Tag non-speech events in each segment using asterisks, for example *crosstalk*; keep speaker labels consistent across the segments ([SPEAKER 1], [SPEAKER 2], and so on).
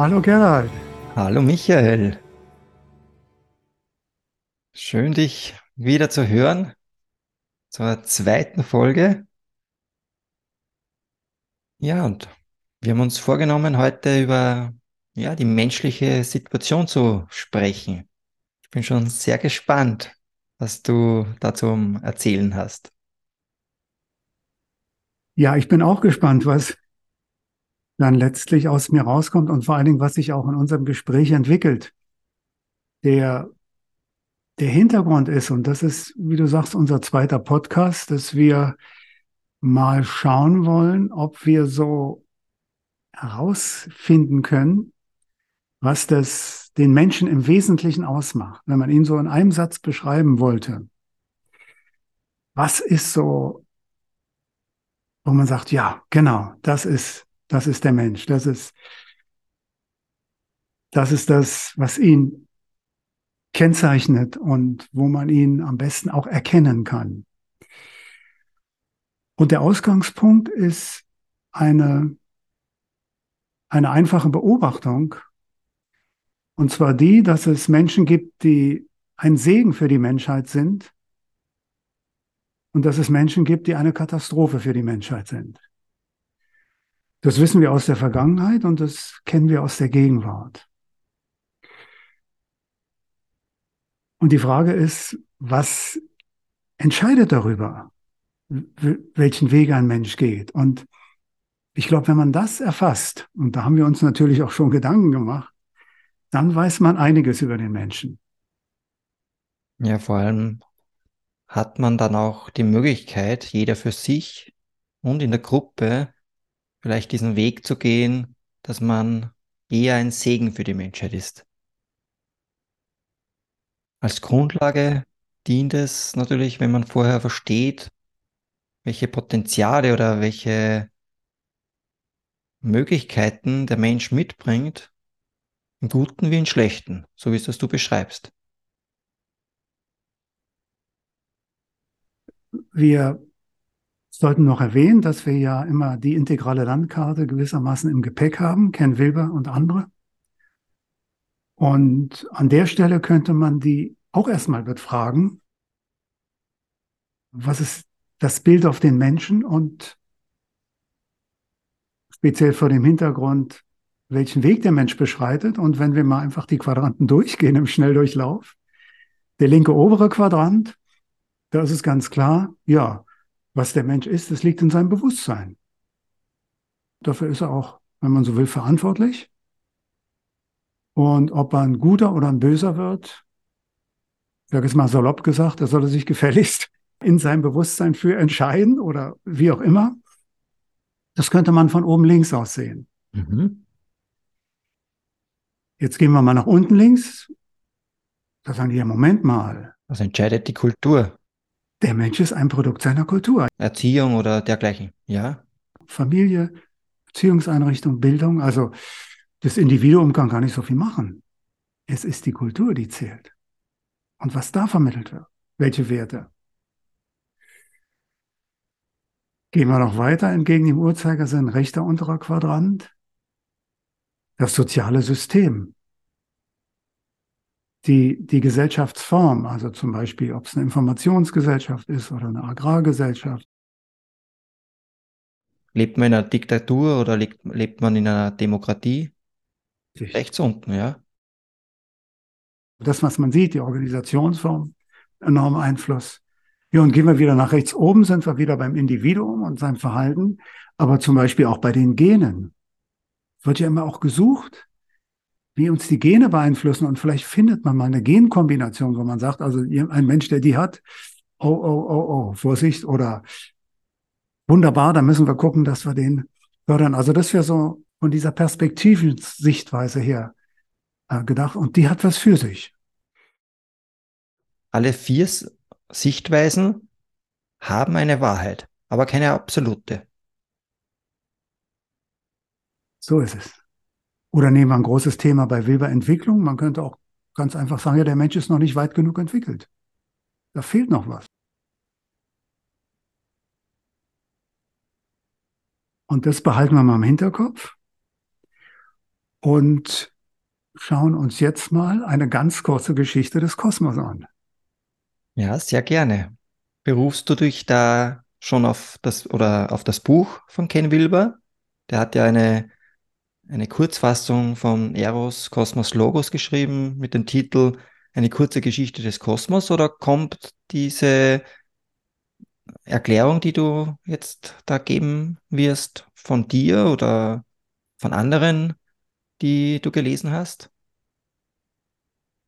[SPEAKER 1] Hallo Gerald.
[SPEAKER 2] Hallo Michael. Schön, dich wieder zu hören zur zweiten Folge. Ja, und wir haben uns vorgenommen, heute über ja, die menschliche Situation zu sprechen. Ich bin schon sehr gespannt, was du dazu erzählen hast.
[SPEAKER 1] Ja, ich bin auch gespannt, was dann letztlich aus mir rauskommt und vor allen Dingen, was sich auch in unserem Gespräch entwickelt. Der, der Hintergrund ist, und das ist, wie du sagst, unser zweiter Podcast, dass wir mal schauen wollen, ob wir so herausfinden können, was das den Menschen im Wesentlichen ausmacht. Wenn man ihn so in einem Satz beschreiben wollte, was ist so, wo man sagt, ja, genau, das ist das ist der Mensch. Das ist, das ist das, was ihn kennzeichnet und wo man ihn am besten auch erkennen kann. Und der Ausgangspunkt ist eine, eine einfache Beobachtung. Und zwar die, dass es Menschen gibt, die ein Segen für die Menschheit sind und dass es Menschen gibt, die eine Katastrophe für die Menschheit sind. Das wissen wir aus der Vergangenheit und das kennen wir aus der Gegenwart. Und die Frage ist, was entscheidet darüber, welchen Weg ein Mensch geht? Und ich glaube, wenn man das erfasst, und da haben wir uns natürlich auch schon Gedanken gemacht, dann weiß man einiges über den Menschen.
[SPEAKER 2] Ja, vor allem hat man dann auch die Möglichkeit, jeder für sich und in der Gruppe vielleicht diesen Weg zu gehen, dass man eher ein Segen für die Menschheit ist. Als Grundlage dient es natürlich, wenn man vorher versteht, welche Potenziale oder welche Möglichkeiten der Mensch mitbringt, im Guten wie im Schlechten, so wie es das du beschreibst.
[SPEAKER 1] Wir sollten noch erwähnen, dass wir ja immer die integrale Landkarte gewissermaßen im Gepäck haben, Ken Wilber und andere. Und an der Stelle könnte man die auch erstmal befragen, was ist das Bild auf den Menschen und speziell vor dem Hintergrund, welchen Weg der Mensch beschreitet. Und wenn wir mal einfach die Quadranten durchgehen im Schnelldurchlauf, der linke obere Quadrant, da ist es ganz klar, ja, was der Mensch ist, das liegt in seinem Bewusstsein. Dafür ist er auch, wenn man so will, verantwortlich. Und ob er ein guter oder ein böser wird, ich sage es mal salopp gesagt, da soll er sich *laughs* gefälligst in seinem Bewusstsein für entscheiden oder wie auch immer. Das könnte man von oben links aus sehen. Mhm. Jetzt gehen wir mal nach unten links. Da sagen die ja, Moment mal.
[SPEAKER 2] Was entscheidet die Kultur?
[SPEAKER 1] Der Mensch ist ein Produkt seiner Kultur.
[SPEAKER 2] Erziehung oder dergleichen, ja.
[SPEAKER 1] Familie, Erziehungseinrichtung, Bildung. Also das Individuum kann gar nicht so viel machen. Es ist die Kultur, die zählt. Und was da vermittelt wird. Welche Werte. Gehen wir noch weiter entgegen dem Uhrzeigersinn, rechter unterer Quadrant. Das soziale System die, die Gesellschaftsform, also zum Beispiel, ob es eine Informationsgesellschaft ist oder eine Agrargesellschaft.
[SPEAKER 2] Lebt man in einer Diktatur oder lebt, lebt man in einer Demokratie? Richtig. Rechts unten, ja.
[SPEAKER 1] Das, was man sieht, die Organisationsform, enormen Einfluss. Ja, und gehen wir wieder nach rechts oben, sind wir wieder beim Individuum und seinem Verhalten, aber zum Beispiel auch bei den Genen. Wird ja immer auch gesucht, wie uns die Gene beeinflussen. Und vielleicht findet man mal eine Genkombination, wo man sagt, also ein Mensch, der die hat, oh, oh, oh, oh, Vorsicht oder wunderbar, da müssen wir gucken, dass wir den fördern. Also das wäre so von dieser Perspektivensichtweise her äh, gedacht. Und die hat was für sich.
[SPEAKER 2] Alle vier Sichtweisen haben eine Wahrheit, aber keine absolute.
[SPEAKER 1] So ist es. Oder nehmen wir ein großes Thema bei Wilber-Entwicklung. Man könnte auch ganz einfach sagen, ja, der Mensch ist noch nicht weit genug entwickelt. Da fehlt noch was. Und das behalten wir mal im Hinterkopf. und schauen uns jetzt mal eine ganz kurze Geschichte des Kosmos an.
[SPEAKER 2] Ja, sehr gerne. Berufst du dich da schon auf das oder auf das Buch von Ken Wilber? Der hat ja eine, eine Kurzfassung von Eros Kosmos Logos geschrieben mit dem Titel Eine kurze Geschichte des Kosmos oder kommt diese Erklärung, die du jetzt da geben wirst, von dir oder von anderen, die du gelesen hast?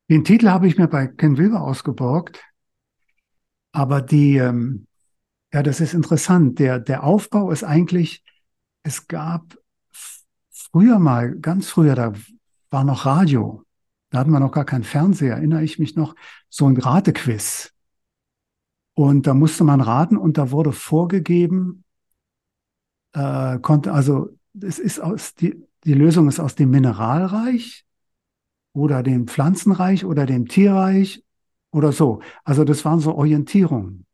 [SPEAKER 1] Den Titel habe ich mir bei Ken Wilber ausgeborgt, aber die, ähm, ja, das ist interessant. Der, der Aufbau ist eigentlich, es gab früher mal, ganz früher, da war noch Radio. Da hatten wir noch gar keinen Fernseher, erinnere ich mich noch, so ein Ratequiz. Und da musste man raten und da wurde vorgegeben, äh, konnte, also es ist aus, die, die Lösung ist aus dem Mineralreich oder dem Pflanzenreich oder dem Tierreich oder so. Also das waren so Orientierungen.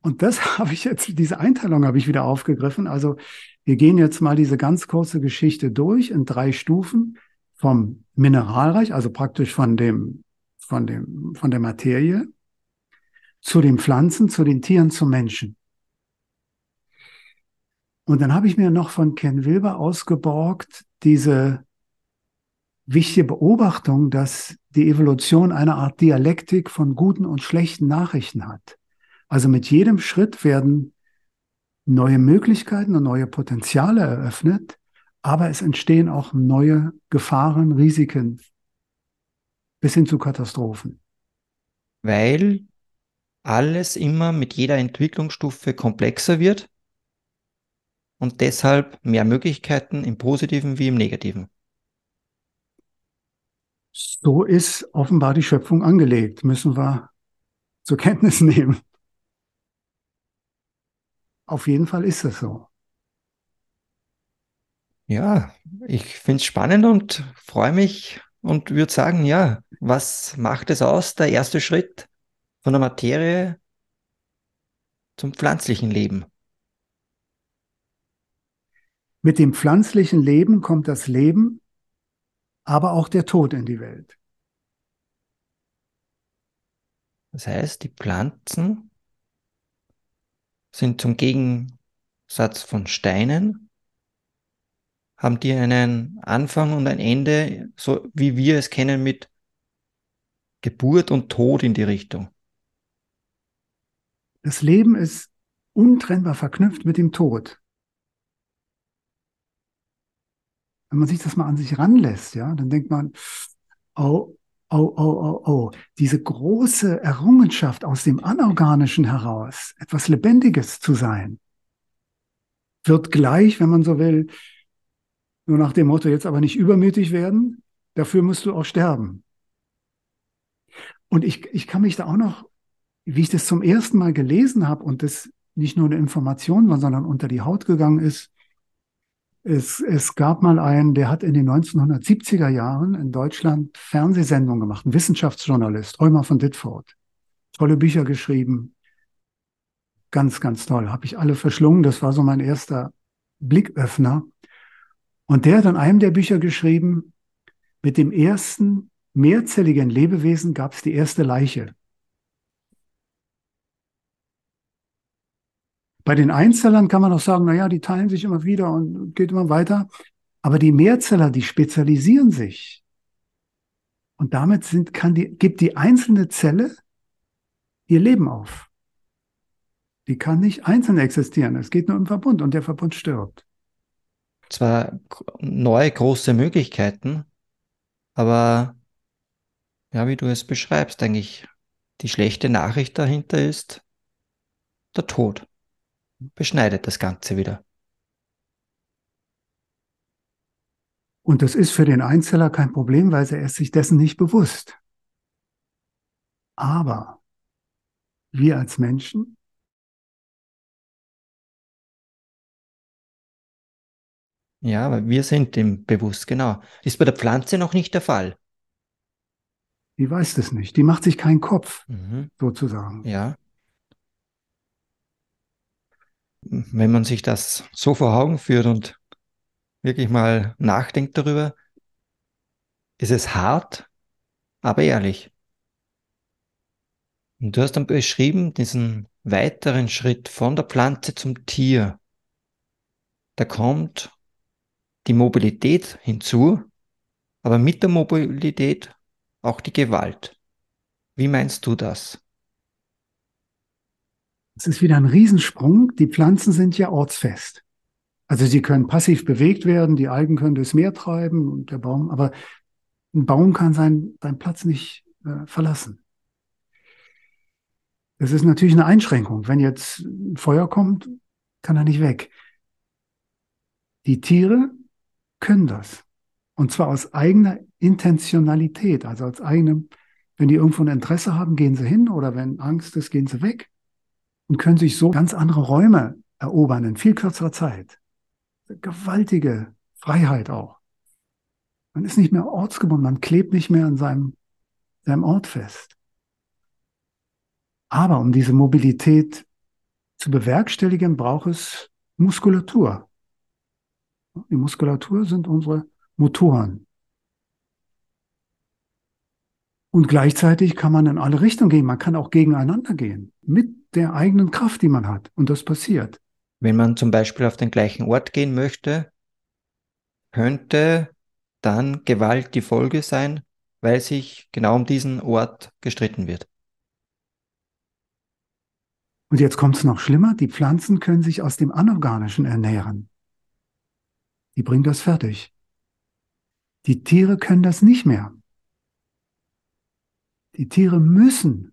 [SPEAKER 1] Und das *laughs* habe ich jetzt, diese Einteilung habe ich wieder aufgegriffen. Also wir gehen jetzt mal diese ganz kurze Geschichte durch in drei Stufen vom Mineralreich, also praktisch von dem, von dem, von der Materie zu den Pflanzen, zu den Tieren, zum Menschen. Und dann habe ich mir noch von Ken Wilber ausgeborgt, diese wichtige Beobachtung, dass die Evolution eine Art Dialektik von guten und schlechten Nachrichten hat. Also mit jedem Schritt werden neue Möglichkeiten und neue Potenziale eröffnet, aber es entstehen auch neue Gefahren, Risiken bis hin zu Katastrophen.
[SPEAKER 2] Weil alles immer mit jeder Entwicklungsstufe komplexer wird und deshalb mehr Möglichkeiten im positiven wie im negativen.
[SPEAKER 1] So ist offenbar die Schöpfung angelegt, müssen wir zur Kenntnis *laughs* nehmen. Auf jeden Fall ist es so.
[SPEAKER 2] Ja, ich finde es spannend und freue mich und würde sagen, ja, was macht es aus, der erste Schritt? von der Materie zum pflanzlichen Leben.
[SPEAKER 1] Mit dem pflanzlichen Leben kommt das Leben, aber auch der Tod in die Welt.
[SPEAKER 2] Das heißt, die Pflanzen sind zum Gegensatz von Steinen, haben die einen Anfang und ein Ende, so wie wir es kennen mit Geburt und Tod in die Richtung.
[SPEAKER 1] Das Leben ist untrennbar verknüpft mit dem Tod. Wenn man sich das mal an sich ranlässt, ja, dann denkt man, oh, oh, oh, oh, oh, diese große Errungenschaft aus dem Anorganischen heraus, etwas Lebendiges zu sein, wird gleich, wenn man so will, nur nach dem Motto, jetzt aber nicht übermütig werden, dafür musst du auch sterben. Und ich, ich kann mich da auch noch wie ich das zum ersten Mal gelesen habe und das nicht nur eine Information war, sondern unter die Haut gegangen ist, es, es gab mal einen, der hat in den 1970er Jahren in Deutschland Fernsehsendungen gemacht, ein Wissenschaftsjournalist, Römer von Ditford. Tolle Bücher geschrieben. Ganz, ganz toll. Habe ich alle verschlungen. Das war so mein erster Blicköffner. Und der hat in einem der Bücher geschrieben, mit dem ersten mehrzelligen Lebewesen gab es die erste Leiche. Bei den Einzellern kann man auch sagen, na ja, die teilen sich immer wieder und geht immer weiter. Aber die Mehrzeller, die spezialisieren sich. Und damit sind, kann die, gibt die einzelne Zelle ihr Leben auf. Die kann nicht einzeln existieren. Es geht nur im Verbund und der Verbund stirbt.
[SPEAKER 2] Zwar neue große Möglichkeiten, aber ja, wie du es beschreibst, denke ich, die schlechte Nachricht dahinter ist der Tod beschneidet das Ganze wieder.
[SPEAKER 1] Und das ist für den Einzeller kein Problem, weil er ist sich dessen nicht bewusst. Aber wir als Menschen
[SPEAKER 2] Ja, weil wir sind dem bewusst, genau. Ist bei der Pflanze noch nicht der Fall.
[SPEAKER 1] Die weiß das nicht. Die macht sich keinen Kopf, mhm. sozusagen.
[SPEAKER 2] Ja. Wenn man sich das so vor Augen führt und wirklich mal nachdenkt darüber, ist es hart, aber ehrlich. Und du hast dann beschrieben diesen weiteren Schritt von der Pflanze zum Tier. Da kommt die Mobilität hinzu, aber mit der Mobilität auch die Gewalt. Wie meinst du das?
[SPEAKER 1] Es ist wieder ein Riesensprung. Die Pflanzen sind ja ortsfest. Also sie können passiv bewegt werden, die Algen können durchs Meer treiben und der Baum, aber ein Baum kann seinen, seinen Platz nicht äh, verlassen. Das ist natürlich eine Einschränkung. Wenn jetzt ein Feuer kommt, kann er nicht weg. Die Tiere können das. Und zwar aus eigener Intentionalität, also aus eigenem, wenn die irgendwo ein Interesse haben, gehen sie hin oder wenn Angst ist, gehen sie weg und können sich so ganz andere Räume erobern in viel kürzerer Zeit. Gewaltige Freiheit auch. Man ist nicht mehr ortsgebunden, man klebt nicht mehr an seinem, seinem Ort fest. Aber um diese Mobilität zu bewerkstelligen, braucht es Muskulatur. Die Muskulatur sind unsere Motoren. Und gleichzeitig kann man in alle Richtungen gehen. Man kann auch gegeneinander gehen mit der eigenen Kraft, die man hat. Und das passiert.
[SPEAKER 2] Wenn man zum Beispiel auf den gleichen Ort gehen möchte, könnte dann Gewalt die Folge sein, weil sich genau um diesen Ort gestritten wird.
[SPEAKER 1] Und jetzt kommt es noch schlimmer. Die Pflanzen können sich aus dem Anorganischen ernähren. Die bringen das fertig. Die Tiere können das nicht mehr. Die Tiere müssen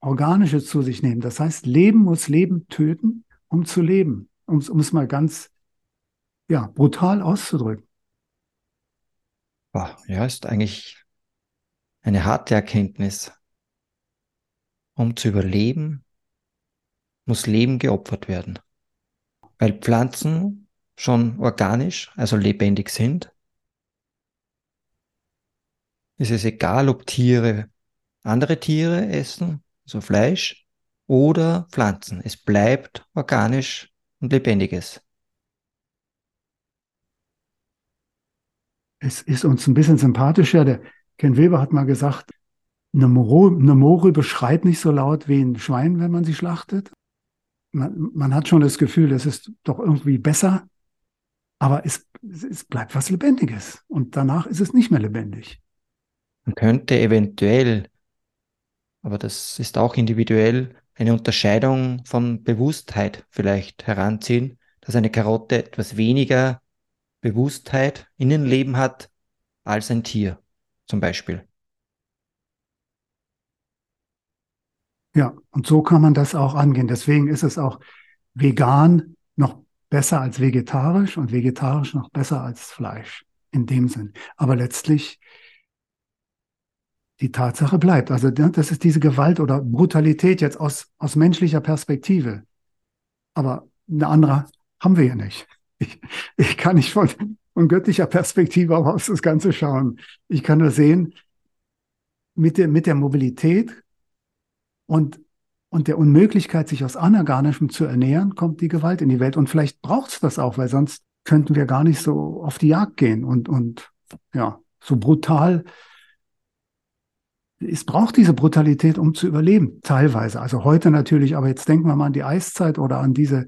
[SPEAKER 1] Organische zu sich nehmen. Das heißt, Leben muss Leben töten, um zu leben. Um, um es mal ganz ja, brutal auszudrücken.
[SPEAKER 2] Ja, ist eigentlich eine harte Erkenntnis. Um zu überleben, muss Leben geopfert werden. Weil Pflanzen schon organisch, also lebendig sind, ist es egal, ob Tiere andere Tiere essen, so also Fleisch, oder Pflanzen. Es bleibt organisch und lebendiges.
[SPEAKER 1] Es ist uns ein bisschen sympathischer. Der Ken Weber hat mal gesagt, eine, Moro, eine Moore beschreit nicht so laut wie ein Schwein, wenn man sie schlachtet. Man, man hat schon das Gefühl, es ist doch irgendwie besser, aber es, es bleibt was Lebendiges. Und danach ist es nicht mehr lebendig.
[SPEAKER 2] Man könnte eventuell, aber das ist auch individuell, eine Unterscheidung von Bewusstheit vielleicht heranziehen, dass eine Karotte etwas weniger Bewusstheit in ihrem Leben hat als ein Tier zum Beispiel.
[SPEAKER 1] Ja, und so kann man das auch angehen. Deswegen ist es auch vegan noch besser als vegetarisch und vegetarisch noch besser als Fleisch in dem Sinn. Aber letztlich die Tatsache bleibt. Also das ist diese Gewalt oder Brutalität jetzt aus, aus menschlicher Perspektive. Aber eine andere haben wir ja nicht. Ich, ich kann nicht von, von göttlicher Perspektive aus das Ganze schauen. Ich kann nur sehen, mit der, mit der Mobilität und, und der Unmöglichkeit, sich aus Anorganischem zu ernähren, kommt die Gewalt in die Welt. Und vielleicht braucht es das auch, weil sonst könnten wir gar nicht so auf die Jagd gehen und, und ja, so brutal. Es braucht diese Brutalität, um zu überleben, teilweise. Also heute natürlich, aber jetzt denken wir mal an die Eiszeit oder an diese,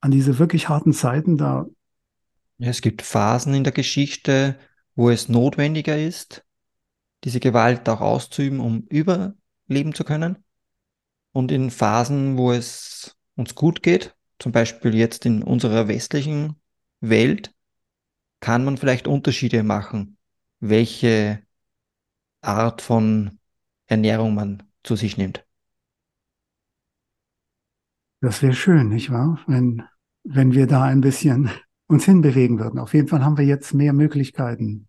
[SPEAKER 1] an diese wirklich harten Zeiten, da.
[SPEAKER 2] Es gibt Phasen in der Geschichte, wo es notwendiger ist, diese Gewalt auch auszuüben, um über, leben zu können. Und in Phasen, wo es uns gut geht, zum Beispiel jetzt in unserer westlichen Welt, kann man vielleicht Unterschiede machen, welche Art von Ernährung man zu sich nimmt.
[SPEAKER 1] Das wäre schön, nicht wahr? Wenn, wenn wir da ein bisschen uns hinbewegen würden. Auf jeden Fall haben wir jetzt mehr Möglichkeiten,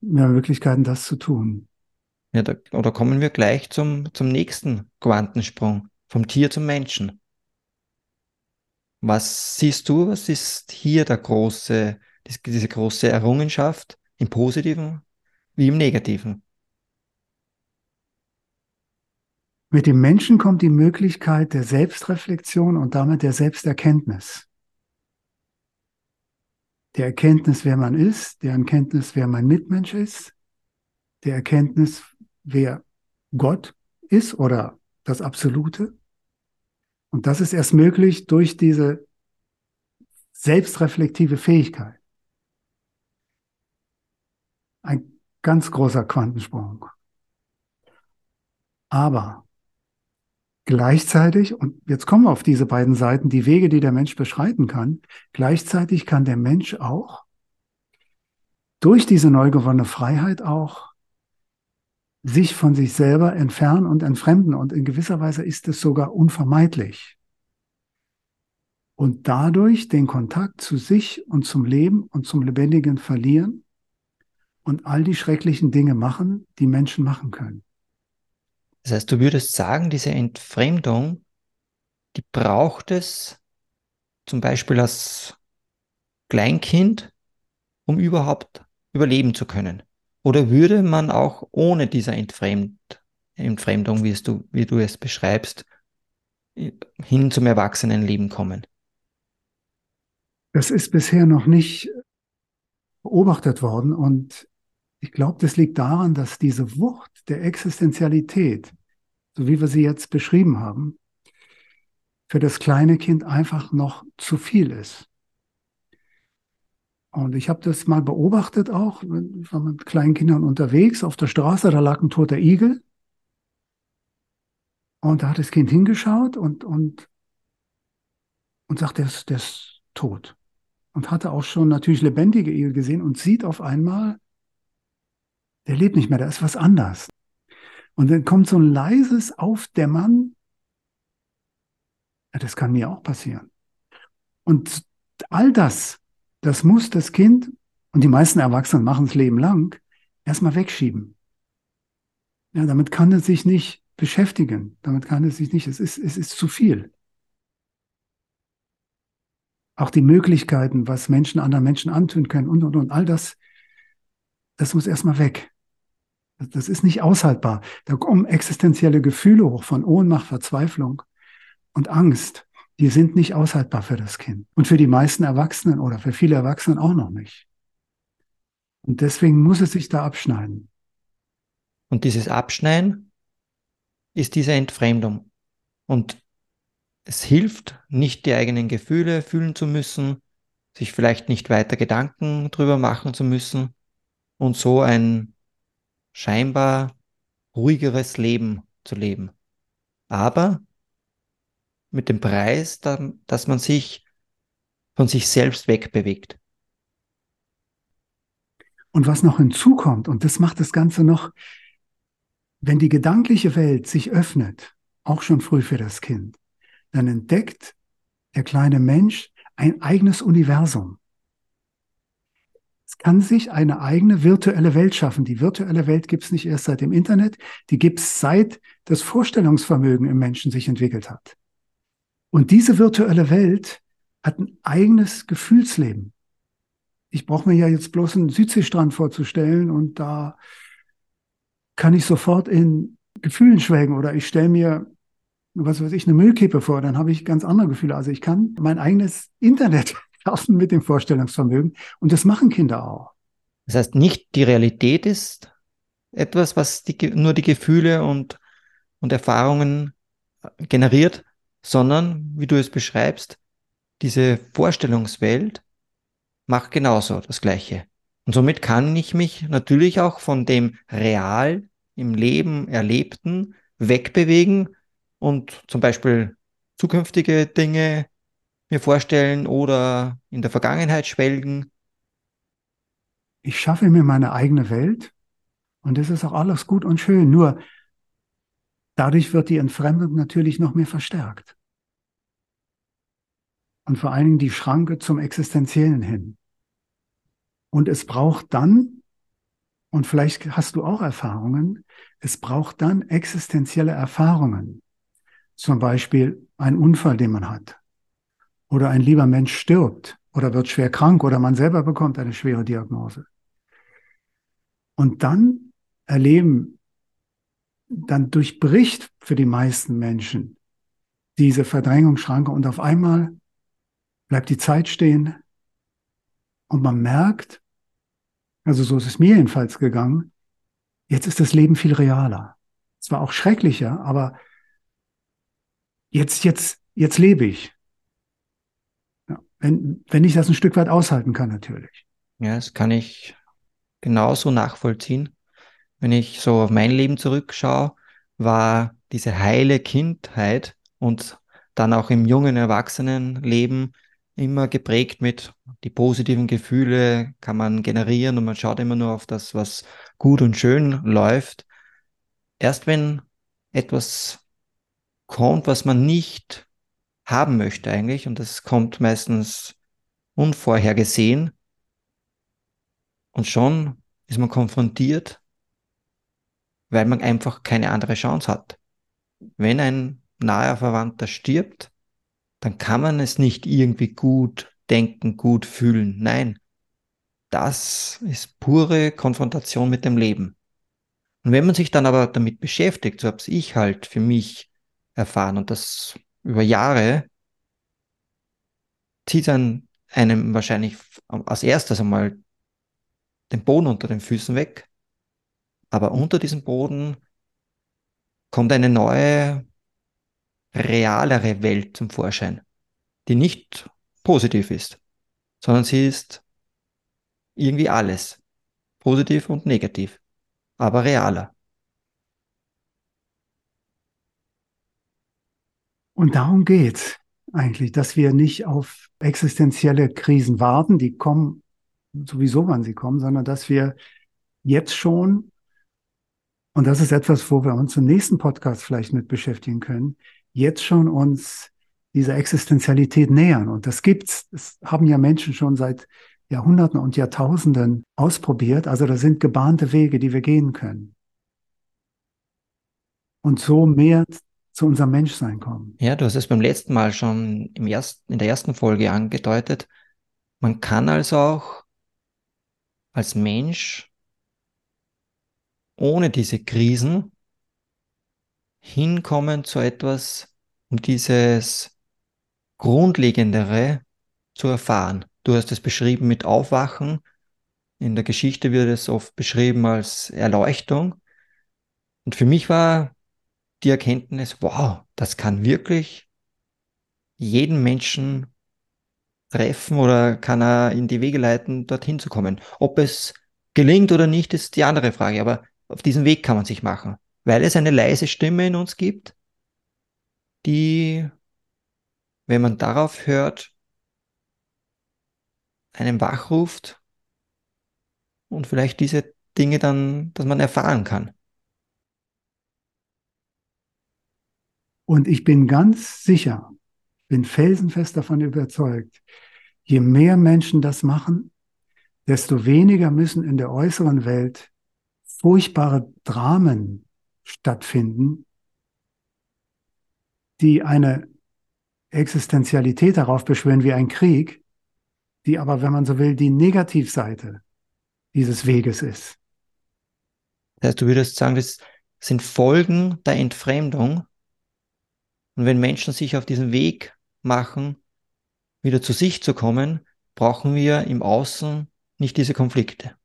[SPEAKER 1] mehr Möglichkeiten, das zu tun.
[SPEAKER 2] Ja, da, oder kommen wir gleich zum, zum nächsten Quantensprung, vom Tier zum Menschen. Was siehst du, was ist hier der große, diese große Errungenschaft im Positiven wie im Negativen?
[SPEAKER 1] Mit dem Menschen kommt die Möglichkeit der Selbstreflexion und damit der Selbsterkenntnis. der Erkenntnis, wer man ist, der Erkenntnis, wer mein Mitmensch ist, der Erkenntnis, wer Gott ist oder das Absolute. Und das ist erst möglich durch diese selbstreflektive Fähigkeit. Ein ganz großer Quantensprung. Aber gleichzeitig, und jetzt kommen wir auf diese beiden Seiten, die Wege, die der Mensch beschreiten kann, gleichzeitig kann der Mensch auch durch diese neu gewonnene Freiheit auch sich von sich selber entfernen und entfremden. Und in gewisser Weise ist es sogar unvermeidlich. Und dadurch den Kontakt zu sich und zum Leben und zum Lebendigen verlieren und all die schrecklichen Dinge machen, die Menschen machen können.
[SPEAKER 2] Das heißt, du würdest sagen, diese Entfremdung, die braucht es zum Beispiel als Kleinkind, um überhaupt überleben zu können. Oder würde man auch ohne diese Entfremd Entfremdung, wie, du, wie du es beschreibst, hin zum Erwachsenenleben kommen?
[SPEAKER 1] Das ist bisher noch nicht beobachtet worden und ich glaube, das liegt daran, dass diese Wucht der Existenzialität, so wie wir sie jetzt beschrieben haben, für das kleine Kind einfach noch zu viel ist. Und ich habe das mal beobachtet auch, ich war mit kleinen Kindern unterwegs auf der Straße, da lag ein toter Igel. Und da hat das Kind hingeschaut und, und, und sagt, der ist, der ist tot. Und hatte auch schon natürlich lebendige Igel gesehen und sieht auf einmal, der lebt nicht mehr, da ist was anders. Und dann kommt so ein leises Aufdämmern, ja, das kann mir auch passieren. Und all das das muss das Kind, und die meisten Erwachsenen machen es Leben lang, erstmal wegschieben. Ja, damit kann es sich nicht beschäftigen. Damit kann es sich nicht, es ist, es ist zu viel. Auch die Möglichkeiten, was Menschen anderen Menschen antun können und, und, und, all das, das muss erstmal weg. Das ist nicht aushaltbar. Da kommen existenzielle Gefühle hoch von Ohnmacht, Verzweiflung und Angst die sind nicht aushaltbar für das Kind. Und für die meisten Erwachsenen oder für viele Erwachsenen auch noch nicht. Und deswegen muss es sich da abschneiden.
[SPEAKER 2] Und dieses Abschneiden ist diese Entfremdung. Und es hilft, nicht die eigenen Gefühle fühlen zu müssen, sich vielleicht nicht weiter Gedanken drüber machen zu müssen und so ein scheinbar ruhigeres Leben zu leben. Aber mit dem Preis, dass man sich von sich selbst wegbewegt.
[SPEAKER 1] Und was noch hinzukommt, und das macht das Ganze noch, wenn die gedankliche Welt sich öffnet, auch schon früh für das Kind, dann entdeckt der kleine Mensch ein eigenes Universum. Es kann sich eine eigene virtuelle Welt schaffen. Die virtuelle Welt gibt es nicht erst seit dem Internet, die gibt es seit das Vorstellungsvermögen im Menschen sich entwickelt hat. Und diese virtuelle Welt hat ein eigenes Gefühlsleben. Ich brauche mir ja jetzt bloß einen Südseestrand vorzustellen und da kann ich sofort in Gefühlen schwelgen oder ich stelle mir, was weiß ich, eine Müllkippe vor, dann habe ich ganz andere Gefühle. Also ich kann mein eigenes Internet schaffen mit dem Vorstellungsvermögen und das machen Kinder auch.
[SPEAKER 2] Das heißt, nicht die Realität ist etwas, was die, nur die Gefühle und, und Erfahrungen generiert, sondern, wie du es beschreibst, diese Vorstellungswelt macht genauso das Gleiche. Und somit kann ich mich natürlich auch von dem real im Leben Erlebten wegbewegen und zum Beispiel zukünftige Dinge mir vorstellen oder in der Vergangenheit schwelgen.
[SPEAKER 1] Ich schaffe mir meine eigene Welt und es ist auch alles gut und schön. Nur Dadurch wird die Entfremdung natürlich noch mehr verstärkt. Und vor allen Dingen die Schranke zum Existenziellen hin. Und es braucht dann, und vielleicht hast du auch Erfahrungen, es braucht dann existenzielle Erfahrungen. Zum Beispiel ein Unfall, den man hat. Oder ein lieber Mensch stirbt oder wird schwer krank oder man selber bekommt eine schwere Diagnose. Und dann erleben dann durchbricht für die meisten Menschen diese Verdrängungsschranke und auf einmal bleibt die Zeit stehen Und man merkt, also so ist es mir jedenfalls gegangen, jetzt ist das Leben viel realer. Zwar auch schrecklicher, aber jetzt, jetzt, jetzt lebe ich. Wenn, wenn ich das ein Stück weit aushalten kann, natürlich.
[SPEAKER 2] Ja, das kann ich genauso nachvollziehen. Wenn ich so auf mein Leben zurückschaue, war diese heile Kindheit und dann auch im jungen Erwachsenenleben immer geprägt mit die positiven Gefühle kann man generieren und man schaut immer nur auf das, was gut und schön läuft. Erst wenn etwas kommt, was man nicht haben möchte eigentlich, und das kommt meistens unvorhergesehen, und schon ist man konfrontiert, weil man einfach keine andere Chance hat. Wenn ein naher Verwandter stirbt, dann kann man es nicht irgendwie gut denken, gut fühlen. Nein, das ist pure Konfrontation mit dem Leben. Und wenn man sich dann aber damit beschäftigt, so habe ich halt für mich erfahren und das über Jahre, zieht dann einem wahrscheinlich als erstes einmal den Boden unter den Füßen weg. Aber unter diesem Boden kommt eine neue realere Welt zum Vorschein, die nicht positiv ist, sondern sie ist irgendwie alles, positiv und negativ, aber realer.
[SPEAKER 1] Und darum geht's eigentlich, dass wir nicht auf existenzielle Krisen warten, die kommen sowieso, wann sie kommen, sondern dass wir jetzt schon, und das ist etwas, wo wir uns im nächsten Podcast vielleicht mit beschäftigen können, jetzt schon uns dieser Existenzialität nähern. Und das gibt's. Das haben ja Menschen schon seit Jahrhunderten und Jahrtausenden ausprobiert. Also da sind gebahnte Wege, die wir gehen können. Und so mehr zu unserem Menschsein kommen.
[SPEAKER 2] Ja, du hast es beim letzten Mal schon im ersten, in der ersten Folge angedeutet. Man kann also auch als Mensch ohne diese Krisen hinkommen zu etwas, um dieses Grundlegendere zu erfahren. Du hast es beschrieben mit Aufwachen. In der Geschichte wird es oft beschrieben als Erleuchtung. Und für mich war die Erkenntnis, wow, das kann wirklich jeden Menschen treffen oder kann er in die Wege leiten, dorthin zu kommen. Ob es gelingt oder nicht, ist die andere Frage. Aber auf diesen Weg kann man sich machen weil es eine leise Stimme in uns gibt, die, wenn man darauf hört, einen wachruft und vielleicht diese Dinge dann, dass man erfahren kann.
[SPEAKER 1] Und ich bin ganz sicher, bin felsenfest davon überzeugt, je mehr Menschen das machen, desto weniger müssen in der äußeren Welt furchtbare Dramen stattfinden, die eine Existenzialität darauf beschwören wie ein Krieg, die aber, wenn man so will, die Negativseite dieses Weges ist.
[SPEAKER 2] Das heißt, du würdest sagen, das sind Folgen der Entfremdung. Und wenn Menschen sich auf diesen Weg machen, wieder zu sich zu kommen, brauchen wir im Außen nicht diese Konflikte.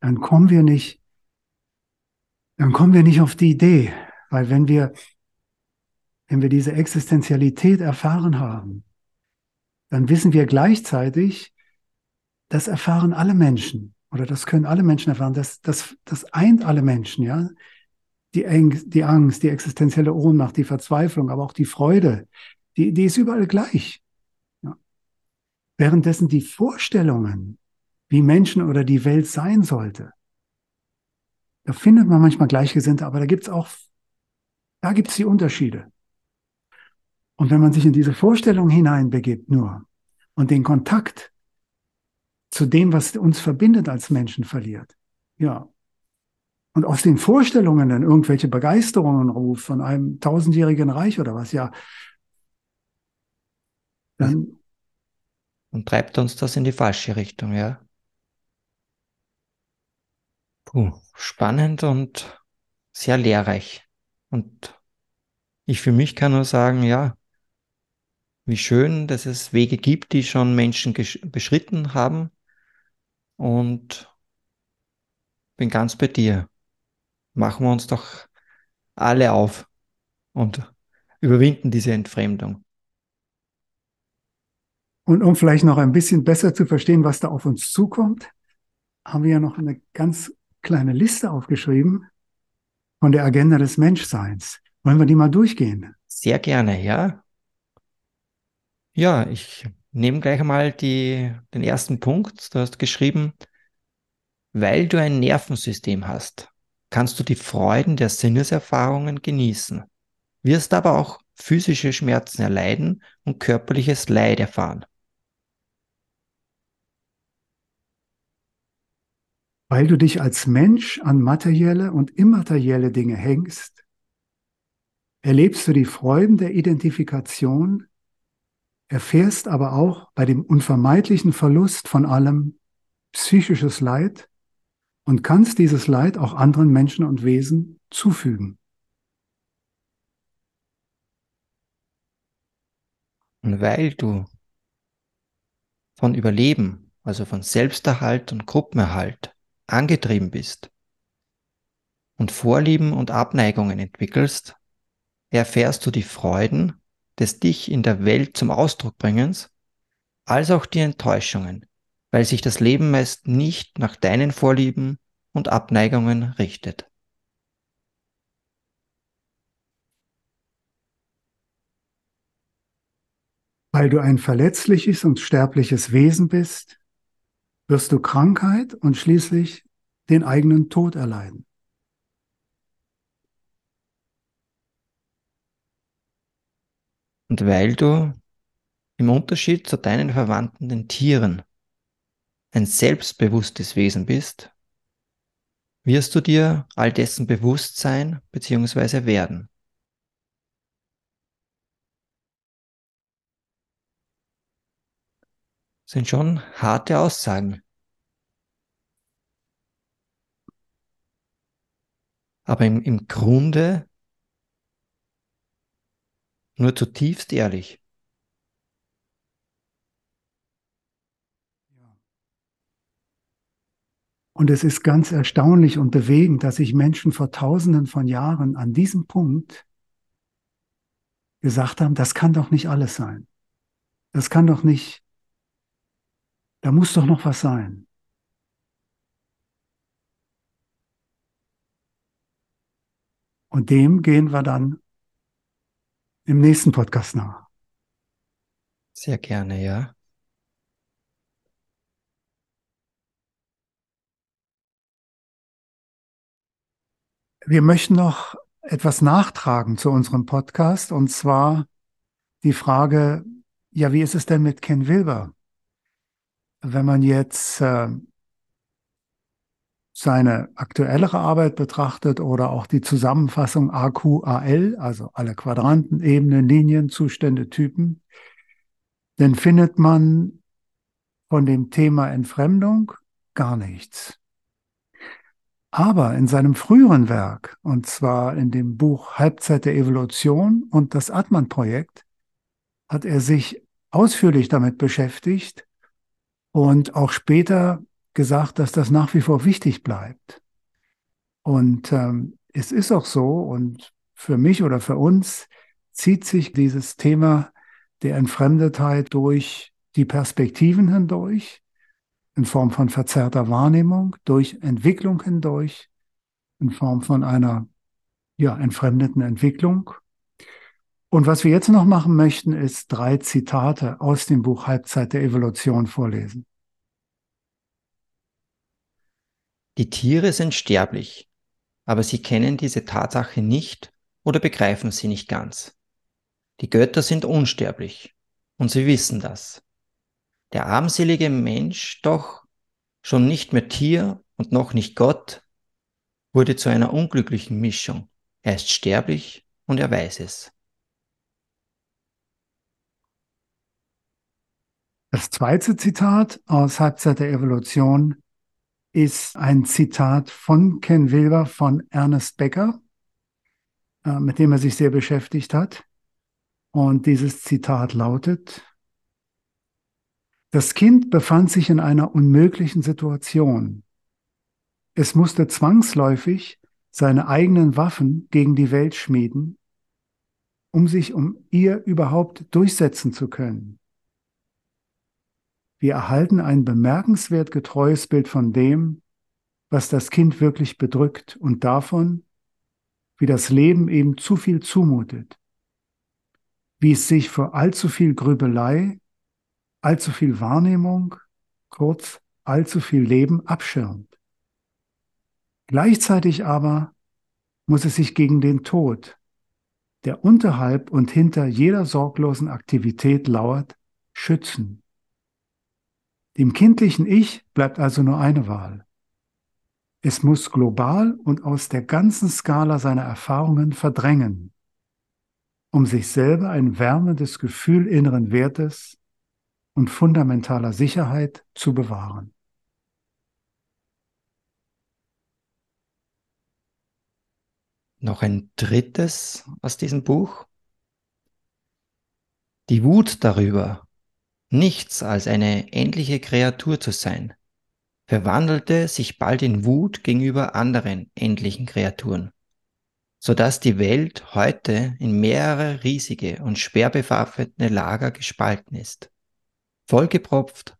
[SPEAKER 1] Dann kommen wir nicht dann kommen wir nicht auf die Idee, weil wenn wir, wenn wir diese Existenzialität erfahren haben, dann wissen wir gleichzeitig, das erfahren alle Menschen oder das können alle Menschen erfahren, das, das, das eint alle Menschen, ja. Die, Angst, die Angst, die existenzielle Ohnmacht, die Verzweiflung, aber auch die Freude, die, die ist überall gleich. Ja. Währenddessen die Vorstellungen, wie Menschen oder die Welt sein sollte, da findet man manchmal Gleichgesinnte, aber da gibt's auch, da gibt's die Unterschiede. Und wenn man sich in diese Vorstellung hineinbegibt nur und den Kontakt zu dem, was uns verbindet als Menschen verliert, ja, und aus den Vorstellungen dann irgendwelche Begeisterungen ruft von einem tausendjährigen Reich oder was, ja,
[SPEAKER 2] dann. Und treibt uns das in die falsche Richtung, ja. Puh, spannend und sehr lehrreich. Und ich für mich kann nur sagen, ja, wie schön, dass es Wege gibt, die schon Menschen beschritten haben. Und bin ganz bei dir. Machen wir uns doch alle auf und überwinden diese Entfremdung.
[SPEAKER 1] Und um vielleicht noch ein bisschen besser zu verstehen, was da auf uns zukommt, haben wir ja noch eine ganz kleine Liste aufgeschrieben von der Agenda des Menschseins. Wollen wir die mal durchgehen?
[SPEAKER 2] Sehr gerne, ja. Ja, ich nehme gleich einmal die, den ersten Punkt. Du hast geschrieben, weil du ein Nervensystem hast, kannst du die Freuden der Sinneserfahrungen genießen, wirst aber auch physische Schmerzen erleiden und körperliches Leid erfahren.
[SPEAKER 1] Weil du dich als Mensch an materielle und immaterielle Dinge hängst, erlebst du die Freuden der Identifikation, erfährst aber auch bei dem unvermeidlichen Verlust von allem psychisches Leid und kannst dieses Leid auch anderen Menschen und Wesen zufügen.
[SPEAKER 2] Und weil du von Überleben, also von Selbsterhalt und Gruppenerhalt angetrieben bist und Vorlieben und Abneigungen entwickelst, erfährst du die Freuden des dich in der Welt zum Ausdruck bringens, als auch die Enttäuschungen, weil sich das Leben meist nicht nach deinen Vorlieben und Abneigungen richtet.
[SPEAKER 1] Weil du ein verletzliches und sterbliches Wesen bist, wirst du Krankheit und schließlich den eigenen Tod erleiden.
[SPEAKER 2] Und weil du im Unterschied zu deinen Verwandten, den Tieren, ein selbstbewusstes Wesen bist, wirst du dir all dessen bewusst sein bzw. werden. Das sind schon harte Aussagen. Aber im, im Grunde nur zutiefst ehrlich.
[SPEAKER 1] Und es ist ganz erstaunlich und bewegend, dass sich Menschen vor tausenden von Jahren an diesem Punkt gesagt haben, das kann doch nicht alles sein. Das kann doch nicht, da muss doch noch was sein. Und dem gehen wir dann im nächsten Podcast nach.
[SPEAKER 2] Sehr gerne, ja.
[SPEAKER 1] Wir möchten noch etwas nachtragen zu unserem Podcast und zwar die Frage, ja, wie ist es denn mit Ken Wilber? Wenn man jetzt äh, seine aktuellere Arbeit betrachtet oder auch die Zusammenfassung AQAL, also alle Quadranten, Ebenen, Linien, Zustände, Typen, dann findet man von dem Thema Entfremdung gar nichts. Aber in seinem früheren Werk, und zwar in dem Buch Halbzeit der Evolution und das Atman-Projekt, hat er sich ausführlich damit beschäftigt und auch später gesagt, dass das nach wie vor wichtig bleibt. Und ähm, es ist auch so, und für mich oder für uns zieht sich dieses Thema der Entfremdetheit durch die Perspektiven hindurch, in Form von verzerrter Wahrnehmung, durch Entwicklung hindurch, in Form von einer ja, entfremdeten Entwicklung. Und was wir jetzt noch machen möchten, ist drei Zitate aus dem Buch Halbzeit der Evolution vorlesen.
[SPEAKER 2] Die Tiere sind sterblich, aber sie kennen diese Tatsache nicht oder begreifen sie nicht ganz. Die Götter sind unsterblich und sie wissen das. Der armselige Mensch doch, schon nicht mehr Tier und noch nicht Gott, wurde zu einer unglücklichen Mischung. Er ist sterblich und er weiß es.
[SPEAKER 1] Das zweite Zitat aus Halbzeit der Evolution ist ein Zitat von Ken Wilber von Ernest Becker, äh, mit dem er sich sehr beschäftigt hat. Und dieses Zitat lautet, das Kind befand sich in einer unmöglichen Situation. Es musste zwangsläufig seine eigenen Waffen gegen die Welt schmieden, um sich um ihr überhaupt durchsetzen zu können. Wir erhalten ein bemerkenswert getreues Bild von dem, was das Kind wirklich bedrückt und davon, wie das Leben eben zu viel zumutet, wie es sich vor allzu viel Grübelei, allzu viel Wahrnehmung, kurz allzu viel Leben abschirmt. Gleichzeitig aber muss es sich gegen den Tod, der unterhalb und hinter jeder sorglosen Aktivität lauert, schützen. Dem kindlichen Ich bleibt also nur eine Wahl. Es muss global und aus der ganzen Skala seiner Erfahrungen verdrängen, um sich selber ein wärmendes Gefühl inneren Wertes und fundamentaler Sicherheit zu bewahren.
[SPEAKER 2] Noch ein drittes aus diesem Buch. Die Wut darüber, nichts als eine endliche Kreatur zu sein, verwandelte sich bald in Wut gegenüber anderen endlichen Kreaturen, so dass die Welt heute in mehrere riesige und schwer bewaffnete Lager gespalten ist, vollgepropft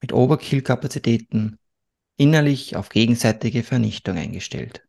[SPEAKER 2] mit Overkill-Kapazitäten, innerlich auf gegenseitige Vernichtung eingestellt.